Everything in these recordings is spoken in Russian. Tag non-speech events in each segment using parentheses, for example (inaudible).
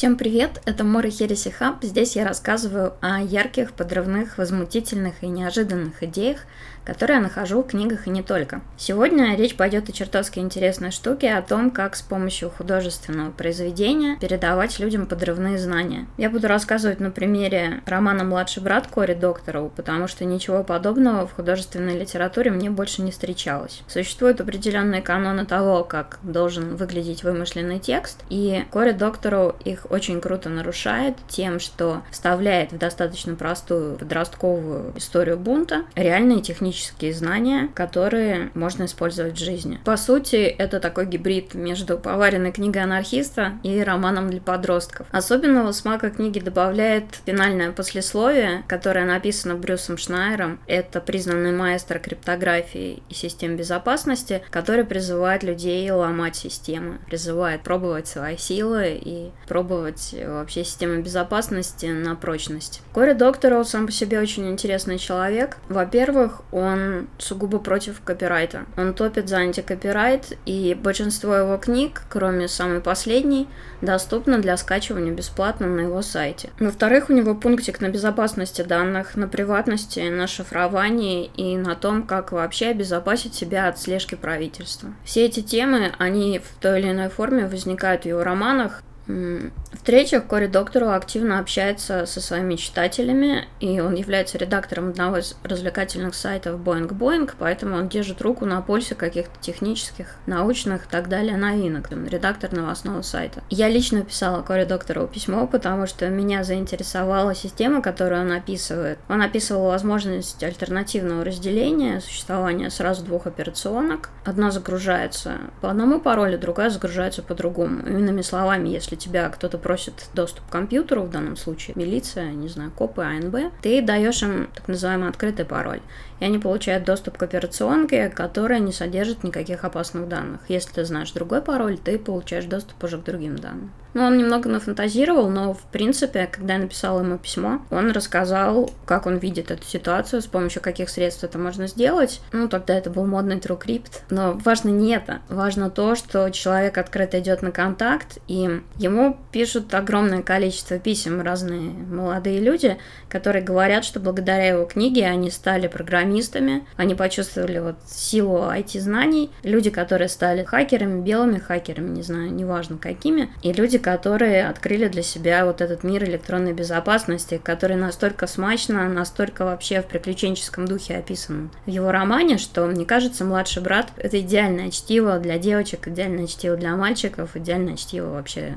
Всем привет, это Мора Хереси Хаб. Здесь я рассказываю о ярких, подрывных, возмутительных и неожиданных идеях, которые я нахожу в книгах и не только. Сегодня речь пойдет о чертовски интересной штуке, о том, как с помощью художественного произведения передавать людям подрывные знания. Я буду рассказывать на примере романа «Младший брат» Кори Докторову, потому что ничего подобного в художественной литературе мне больше не встречалось. Существуют определенные каноны того, как должен выглядеть вымышленный текст, и Кори Доктору их очень круто нарушает тем, что вставляет в достаточно простую подростковую историю бунта реальные технические знания, которые можно использовать в жизни. По сути, это такой гибрид между поваренной книгой анархиста и романом для подростков. Особенного смака книги добавляет финальное послесловие, которое написано Брюсом Шнайером. Это признанный маэстро криптографии и систем безопасности, который призывает людей ломать системы, призывает пробовать свои силы и пробовать вообще системы безопасности на прочность. Кори Докторов сам по себе очень интересный человек. Во-первых, он сугубо против копирайта. Он топит за антикопирайт, и большинство его книг, кроме самой последней, доступно для скачивания бесплатно на его сайте. Во-вторых, у него пунктик на безопасности данных, на приватности, на шифровании и на том, как вообще обезопасить себя от слежки правительства. Все эти темы, они в той или иной форме возникают в его романах, в-третьих, Кори Доктору активно общается со своими читателями, и он является редактором одного из развлекательных сайтов Boeing Boeing, поэтому он держит руку на пульсе каких-то технических, научных и так далее новинок. Он редактор новостного сайта. Я лично писала Кори Доктору письмо, потому что меня заинтересовала система, которую он описывает. Он описывал возможность альтернативного разделения, существования сразу двух операционок. Одна загружается по одному паролю, другая загружается по другому. Иными словами, если тебя кто-то просит доступ к компьютеру, в данном случае милиция, не знаю, копы, АНБ, ты даешь им так называемый открытый пароль. И они получают доступ к операционке, которая не содержит никаких опасных данных. Если ты знаешь другой пароль, ты получаешь доступ уже к другим данным. Ну, он немного нафантазировал, но, в принципе, когда я написала ему письмо, он рассказал, как он видит эту ситуацию, с помощью каких средств это можно сделать. Ну, тогда это был модный TrueCrypt. Но важно не это. Важно то, что человек открыто идет на контакт, и ему пишут огромное количество писем разные молодые люди, которые говорят, что благодаря его книге они стали программистами, они почувствовали вот силу IT-знаний, люди, которые стали хакерами, белыми хакерами, не знаю, неважно какими, и люди, которые открыли для себя вот этот мир электронной безопасности, который настолько смачно, настолько вообще в приключенческом духе описан в его романе, что, мне кажется, младший брат — это идеальное чтиво для девочек, идеальное чтиво для мальчиков, идеальное чтиво вообще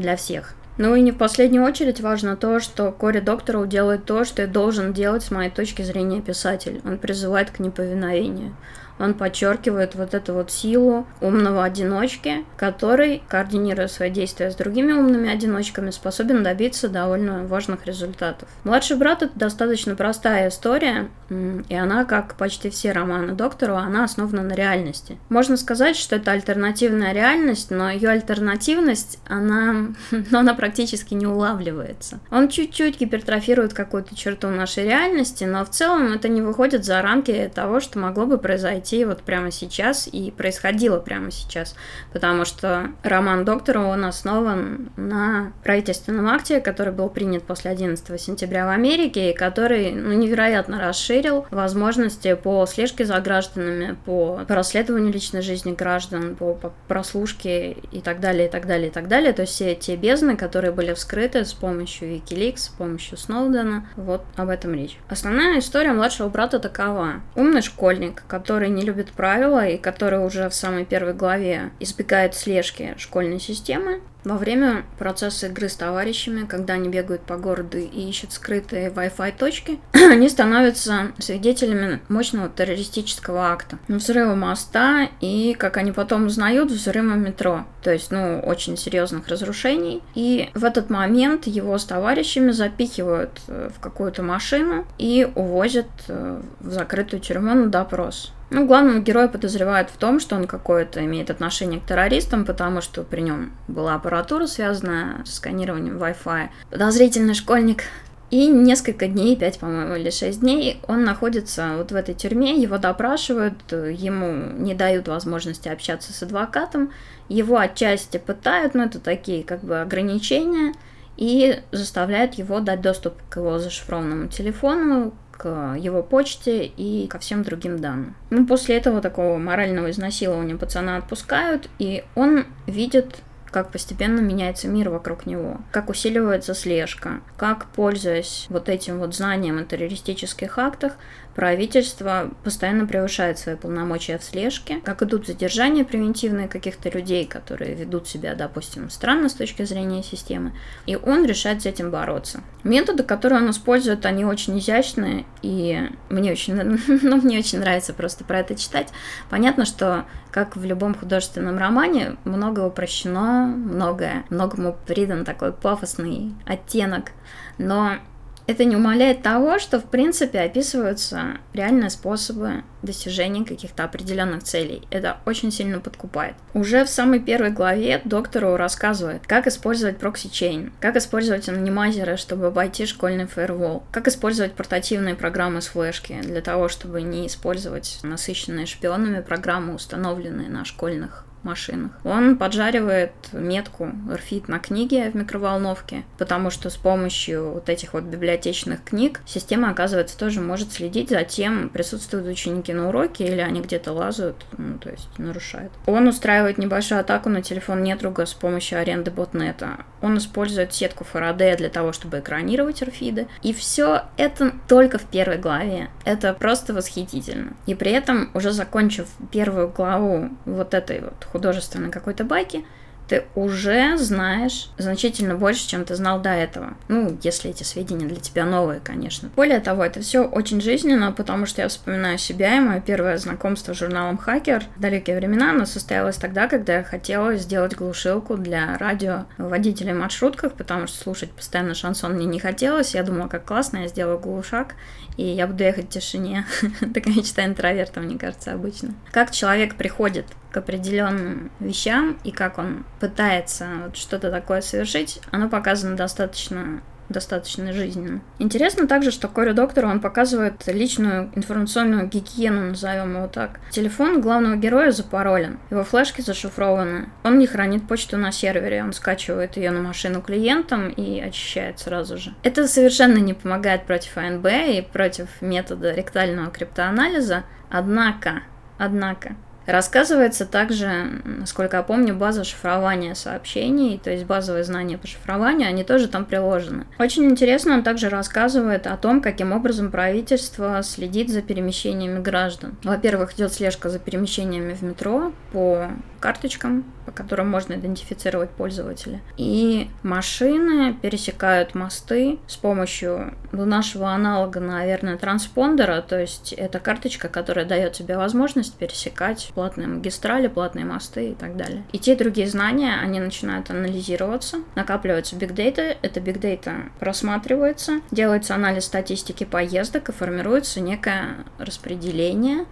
для всех. Ну и не в последнюю очередь важно то, что Кори Докторов делает то, что и должен делать с моей точки зрения писатель. Он призывает к неповиновению он подчеркивает вот эту вот силу умного одиночки, который, координируя свои действия с другими умными одиночками, способен добиться довольно важных результатов. «Младший брат» — это достаточно простая история, и она, как почти все романы Доктору, она основана на реальности. Можно сказать, что это альтернативная реальность, но ее альтернативность, она, (laughs) но она практически не улавливается. Он чуть-чуть гипертрофирует какую-то черту нашей реальности, но в целом это не выходит за рамки того, что могло бы произойти произойти вот прямо сейчас и происходило прямо сейчас, потому что роман доктора, он основан на правительственном акте, который был принят после 11 сентября в Америке и который ну, невероятно расширил возможности по слежке за гражданами, по, по расследованию личной жизни граждан, по, по прослушке и так далее, и так далее, и так далее. То есть все те бездны, которые были вскрыты с помощью Wikileaks, с помощью Сноудена, вот об этом речь. Основная история младшего брата такова. Умный школьник, который не не любит правила и который уже в самой первой главе избегает слежки школьной системы, во время процесса игры с товарищами, когда они бегают по городу и ищут скрытые Wi-Fi точки, (clears throat) они становятся свидетелями мощного террористического акта. Взрыва моста и, как они потом узнают, взрыва метро. То есть, ну, очень серьезных разрушений. И в этот момент его с товарищами запихивают э, в какую-то машину и увозят э, в закрытую тюрьму на допрос. Ну, главного героя подозревают в том, что он какое-то имеет отношение к террористам, потому что при нем была аппаратура, связанная с сканированием Wi-Fi. Подозрительный школьник И несколько дней, пять, по-моему, или шесть дней, он находится вот в этой тюрьме, его допрашивают, ему не дают возможности общаться с адвокатом, его отчасти пытают, но это такие как бы ограничения, и заставляют его дать доступ к его зашифрованному телефону, к его почте и ко всем другим данным. Ну, после этого такого морального изнасилования пацана отпускают, и он видит как постепенно меняется мир вокруг него, как усиливается слежка, как, пользуясь вот этим вот знанием о террористических актах, правительство постоянно превышает свои полномочия в слежке, как идут задержания превентивные каких-то людей, которые ведут себя, допустим, странно с точки зрения системы, и он решает с этим бороться. Методы, которые он использует, они очень изящные, и мне очень, (laughs) ну, мне очень нравится просто про это читать. Понятно, что, как в любом художественном романе, много упрощено, многое, многому придан такой пафосный оттенок, но это не умаляет того, что в принципе описываются реальные способы достижения каких-то определенных целей. Это очень сильно подкупает. Уже в самой первой главе Доктороу рассказывает, как использовать proxy chain, как использовать анонимайзеры, чтобы обойти школьный фаервол, как использовать портативные программы с флешки для того, чтобы не использовать насыщенные шпионами программы, установленные на школьных машинах. Он поджаривает метку RFID на книге в микроволновке, потому что с помощью вот этих вот библиотечных книг система, оказывается, тоже может следить за тем, присутствуют ученики на уроке или они где-то лазают, ну, то есть нарушают. Он устраивает небольшую атаку на телефон недруга с помощью аренды ботнета. Он использует сетку Фарадея для того, чтобы экранировать RFID. И все это только в первой главе. Это просто восхитительно. И при этом, уже закончив первую главу вот этой вот художественной какой-то байки, ты уже знаешь значительно больше, чем ты знал до этого. Ну, если эти сведения для тебя новые, конечно. Более того, это все очень жизненно, потому что я вспоминаю себя и мое первое знакомство с журналом «Хакер» далекие времена, оно состоялось тогда, когда я хотела сделать глушилку для радио водителей маршрутках, потому что слушать постоянно шансон мне не хотелось. Я думала, как классно, я сделаю глушак, и я буду ехать в тишине. (laughs) Такая мечта интроверта, мне кажется, обычно. Как человек приходит к определенным вещам и как он пытается вот что-то такое совершить, оно показано достаточно достаточно жизненно. Интересно также, что Кори Доктору он показывает личную информационную гигиену, назовем его так. Телефон главного героя запаролен, его флешки зашифрованы. Он не хранит почту на сервере, он скачивает ее на машину клиентам и очищает сразу же. Это совершенно не помогает против АНБ и против метода ректального криптоанализа, однако, однако, Рассказывается также, насколько я помню, база шифрования сообщений, то есть базовые знания по шифрованию, они тоже там приложены. Очень интересно, он также рассказывает о том, каким образом правительство следит за перемещениями граждан. Во-первых, идет слежка за перемещениями в метро по карточкам, по которым можно идентифицировать пользователя. И машины пересекают мосты с помощью ну, нашего аналога, наверное, транспондера, то есть это карточка, которая дает тебе возможность пересекать платные магистрали, платные мосты и так далее. И те другие знания, они начинают анализироваться, накапливаются big data, это big data просматривается, делается анализ статистики поездок и формируется некое распределение,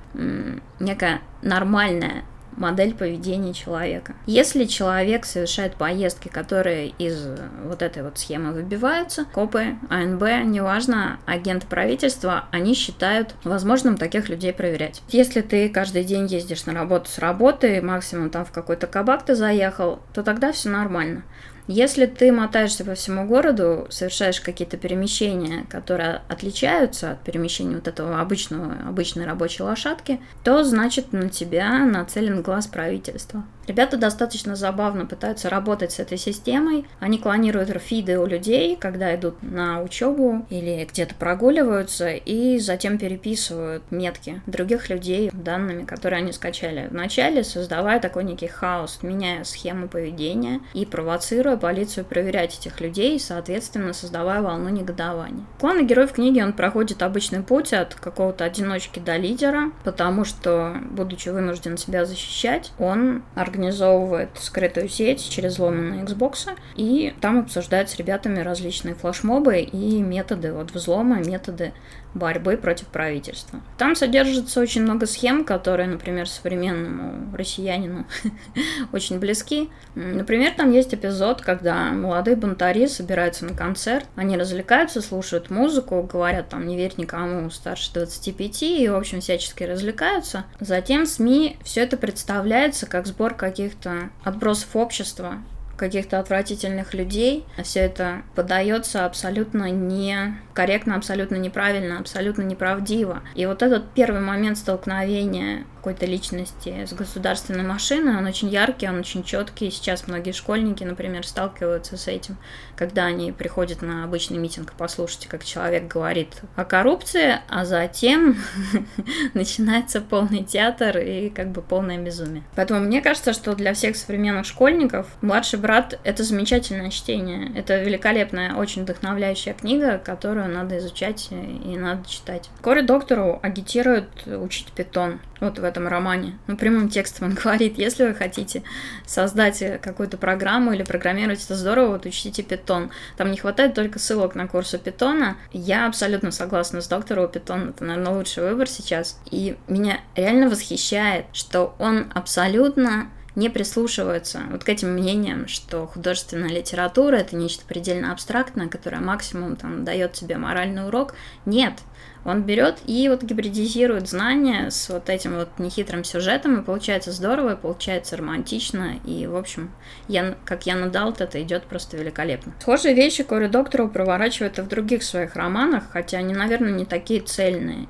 некое нормальное модель поведения человека. Если человек совершает поездки, которые из вот этой вот схемы выбиваются, копы, АНБ, неважно, агенты правительства, они считают возможным таких людей проверять. Если ты каждый день ездишь на работу с работы, максимум там в какой-то кабак ты заехал, то тогда все нормально. Если ты мотаешься по всему городу, совершаешь какие-то перемещения, которые отличаются от перемещений вот этого обычного, обычной рабочей лошадки, то значит на тебя нацелен глаз правительства. Ребята достаточно забавно пытаются работать с этой системой. Они клонируют фиды у людей, когда идут на учебу или где-то прогуливаются, и затем переписывают метки других людей данными, которые они скачали. Вначале создавая такой некий хаос, меняя схему поведения и провоцируя полицию проверять этих людей, соответственно, создавая волну негодования. Главный герой в книге, он проходит обычный путь от какого-то одиночки до лидера, потому что, будучи вынужден себя защищать, он организует организовывает скрытую сеть через взлом на Xbox, и там обсуждает с ребятами различные флешмобы и методы вот взлома, методы борьбы против правительства. Там содержится очень много схем, которые, например, современному россиянину (laughs) очень близки. Например, там есть эпизод, когда молодые бунтари собираются на концерт, они развлекаются, слушают музыку, говорят там не верь никому старше 25 и, в общем, всячески развлекаются. Затем СМИ все это представляется как сбор каких-то отбросов общества, каких-то отвратительных людей. Все это подается абсолютно некорректно, абсолютно неправильно, абсолютно неправдиво. И вот этот первый момент столкновения какой-то личности с государственной машиной, он очень яркий, он очень четкий. Сейчас многие школьники, например, сталкиваются с этим, когда они приходят на обычный митинг послушать, как человек говорит о коррупции, а затем (laughs) начинается полный театр и как бы полное безумие. Поэтому мне кажется, что для всех современных школьников младший брат — это замечательное чтение. Это великолепная, очень вдохновляющая книга, которую надо изучать и надо читать. Кори доктору агитирует учить питон вот в этом романе. Ну, прямым текстом он (laughs) говорит, если вы хотите создать какую-то программу или программировать это здорово, вот учтите питон. Там не хватает только ссылок на курсы питона. Я абсолютно согласна с доктором, питон это, наверное, лучший выбор сейчас. И меня реально восхищает, что он абсолютно не прислушиваются вот к этим мнениям, что художественная литература это нечто предельно абстрактное, которое максимум там дает тебе моральный урок. Нет, он берет и вот гибридизирует знания с вот этим вот нехитрым сюжетом, и получается здорово, и получается романтично, и, в общем, я, как я Далт, это идет просто великолепно. Схожие вещи Кори Доктору проворачивает и в других своих романах, хотя они, наверное, не такие цельные.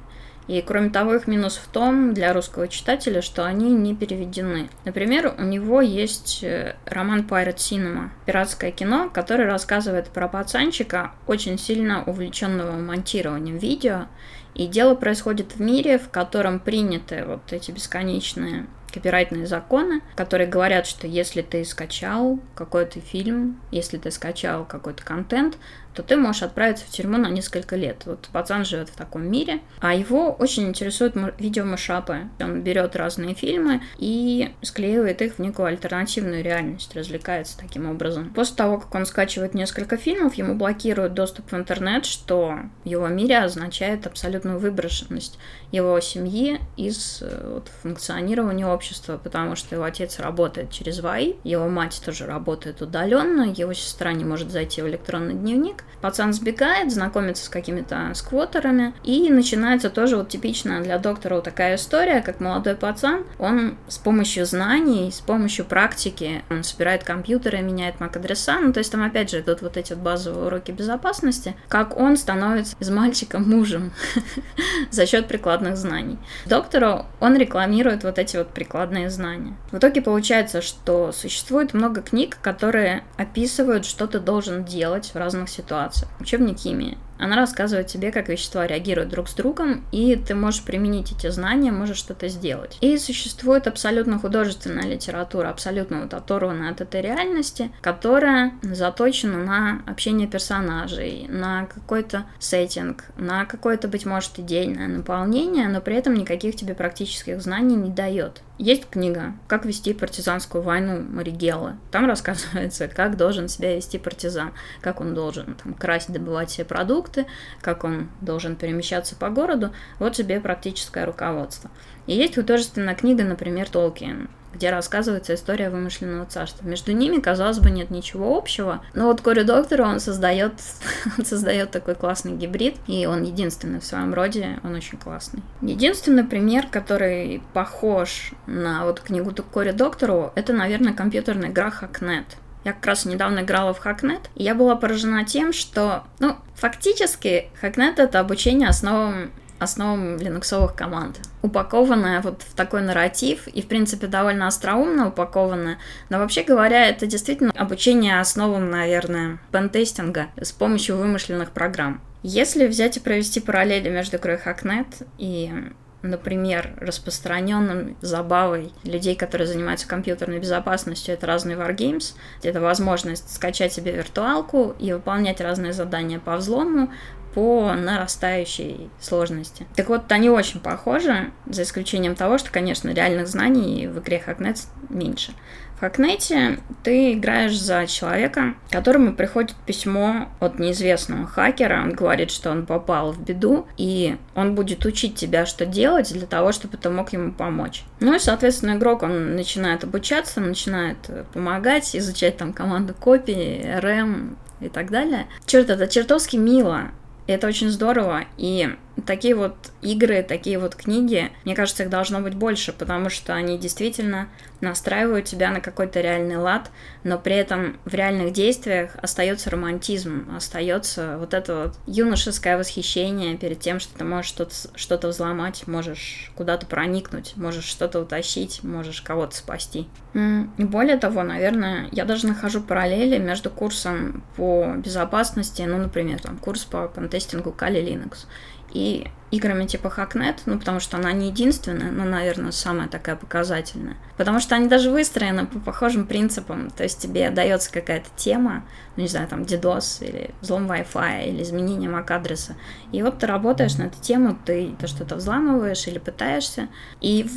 И кроме того, их минус в том для русского читателя, что они не переведены. Например, у него есть э, роман Pirate Cinema, пиратское кино, который рассказывает про пацанчика, очень сильно увлеченного монтированием видео. И дело происходит в мире, в котором приняты вот эти бесконечные копирайтные законы, которые говорят, что если ты скачал какой-то фильм, если ты скачал какой-то контент, то ты можешь отправиться в тюрьму на несколько лет. Вот пацан живет в таком мире, а его очень интересуют видеомашапы. Он берет разные фильмы и склеивает их в некую альтернативную реальность, развлекается таким образом. После того, как он скачивает несколько фильмов, ему блокируют доступ в интернет, что в его мире означает абсолютную выброшенность его семьи из э, вот, функционирования общества, потому что его отец работает через ВАИ, его мать тоже работает удаленно, его сестра не может зайти в электронный дневник, Пацан сбегает, знакомится с какими-то сквотерами, и начинается тоже вот типичная для доктора вот такая история, как молодой пацан, он с помощью знаний, с помощью практики, он собирает компьютеры, меняет MAC-адреса, ну то есть там опять же идут вот эти вот базовые уроки безопасности, как он становится из мальчика мужем (laughs) за счет прикладных знаний. Доктору он рекламирует вот эти вот прикладные знания. В итоге получается, что существует много книг, которые описывают, что ты должен делать в разных ситуациях ситуацию. Учебник химии. Она рассказывает тебе, как вещества реагируют друг с другом, и ты можешь применить эти знания, можешь что-то сделать. И существует абсолютно художественная литература, абсолютно вот оторванная от этой реальности, которая заточена на общение персонажей, на какой-то сеттинг, на какое-то, быть может, идейное наполнение, но при этом никаких тебе практических знаний не дает. Есть книга «Как вести партизанскую войну» Маригеллы. Там (laughs) рассказывается, как должен себя вести партизан, как он должен там, красть, добывать себе продукты, как он должен перемещаться по городу. Вот тебе практическое руководство. И есть художественная книга, например, Толкин где рассказывается история вымышленного царства. Между ними, казалось бы, нет ничего общего, но вот Кори Доктор, он создает, (laughs) он создает такой классный гибрид, и он единственный в своем роде, он очень классный. Единственный пример, который похож на вот книгу Кори Доктору, это, наверное, компьютерная игра Hacknet. Я как раз недавно играла в Hacknet, и я была поражена тем, что, ну, фактически Hacknet — это обучение основам основам линуксовых команд. Упакованная вот в такой нарратив и, в принципе, довольно остроумно упакованная. Но вообще говоря, это действительно обучение основам, наверное, пентестинга с помощью вымышленных программ. Если взять и провести параллели между игрой Hacknet и например, распространенным забавой людей, которые занимаются компьютерной безопасностью, это разные wargames. Это возможность скачать себе виртуалку и выполнять разные задания по взлому, по нарастающей сложности. Так вот, они очень похожи, за исключением того, что, конечно, реальных знаний в игре Hacknet меньше. В Хакнете ты играешь за человека, которому приходит письмо от неизвестного хакера. Он говорит, что он попал в беду, и он будет учить тебя, что делать для того, чтобы ты мог ему помочь. Ну и, соответственно, игрок, он начинает обучаться, начинает помогать, изучать там команду копии, RM и так далее. Черт, это чертовски мило. Это очень здорово. И такие вот игры, такие вот книги, мне кажется, их должно быть больше, потому что они действительно настраивают тебя на какой-то реальный лад, но при этом в реальных действиях остается романтизм, остается вот это вот юношеское восхищение перед тем, что ты можешь что-то что взломать, можешь куда-то проникнуть, можешь что-то утащить, можешь кого-то спасти. И более того, наверное, я даже нахожу параллели между курсом по безопасности, ну, например, там, курс по контестингу Kali Linux, и играми типа Hacknet, ну, потому что она не единственная, но, наверное, самая такая показательная. Потому что они даже выстроены по похожим принципам. То есть тебе дается какая-то тема, ну, не знаю, там, DDoS или взлом Wi-Fi или изменение MAC-адреса. И вот ты работаешь на эту тему, ты то что-то взламываешь или пытаешься. И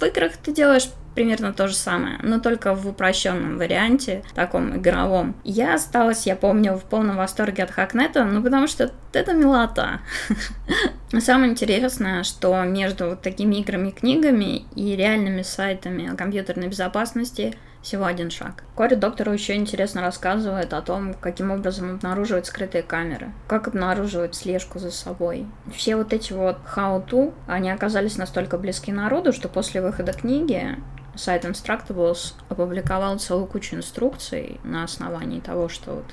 в играх ты делаешь примерно то же самое, но только в упрощенном варианте, таком игровом. Я осталась, я помню, в полном восторге от Хакнета, ну потому что это милота. (laughs) Самое интересное, что между вот такими играми книгами и реальными сайтами о компьютерной безопасности всего один шаг. Кори доктору еще интересно рассказывает о том, каким образом обнаруживать скрытые камеры, как обнаруживать слежку за собой. Все вот эти вот how-to, они оказались настолько близки народу, что после выхода книги сайт Instructables опубликовал целую кучу инструкций на основании того, что вот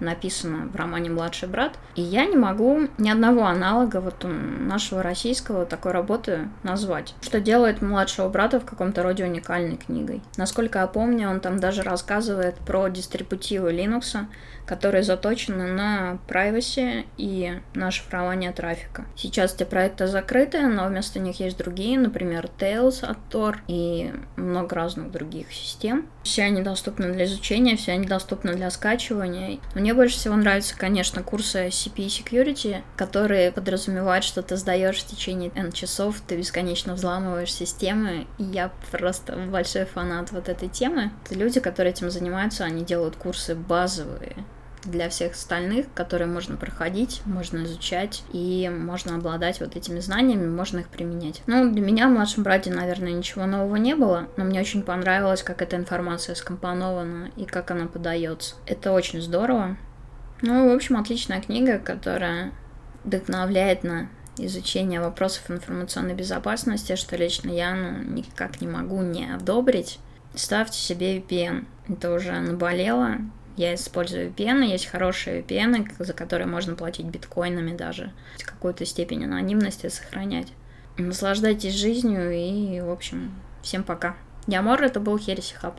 написано в романе «Младший брат». И я не могу ни одного аналога вот нашего российского такой работы назвать. Что делает «Младшего брата» в каком-то роде уникальной книгой. Насколько я помню, он там даже рассказывает про дистрибутивы Linux, которые заточены на privacy и на шифрование трафика. Сейчас эти проекты закрыты, но вместо них есть другие, например, Tails от Tor и много разных других систем. Все они доступны для изучения, все они доступны для скачивания. Мне больше всего нравятся, конечно, курсы CP Security, которые подразумевают, что ты сдаешь в течение N часов, ты бесконечно взламываешь системы, и я просто большой фанат вот этой темы. Люди, которые этим занимаются, они делают курсы базовые, для всех остальных, которые можно проходить, можно изучать, и можно обладать вот этими знаниями, можно их применять. Ну, для меня в младшем брате, наверное, ничего нового не было, но мне очень понравилось, как эта информация скомпонована и как она подается. Это очень здорово. Ну, в общем, отличная книга, которая вдохновляет на изучение вопросов информационной безопасности, что лично я ну, никак не могу не одобрить. Ставьте себе VPN. Это уже наболело. Я использую VPN, есть хорошие VPN, за которые можно платить биткоинами даже, какую-то степень анонимности сохранять. Наслаждайтесь жизнью и, в общем, всем пока. Я Мор, это был Хереси Хаб.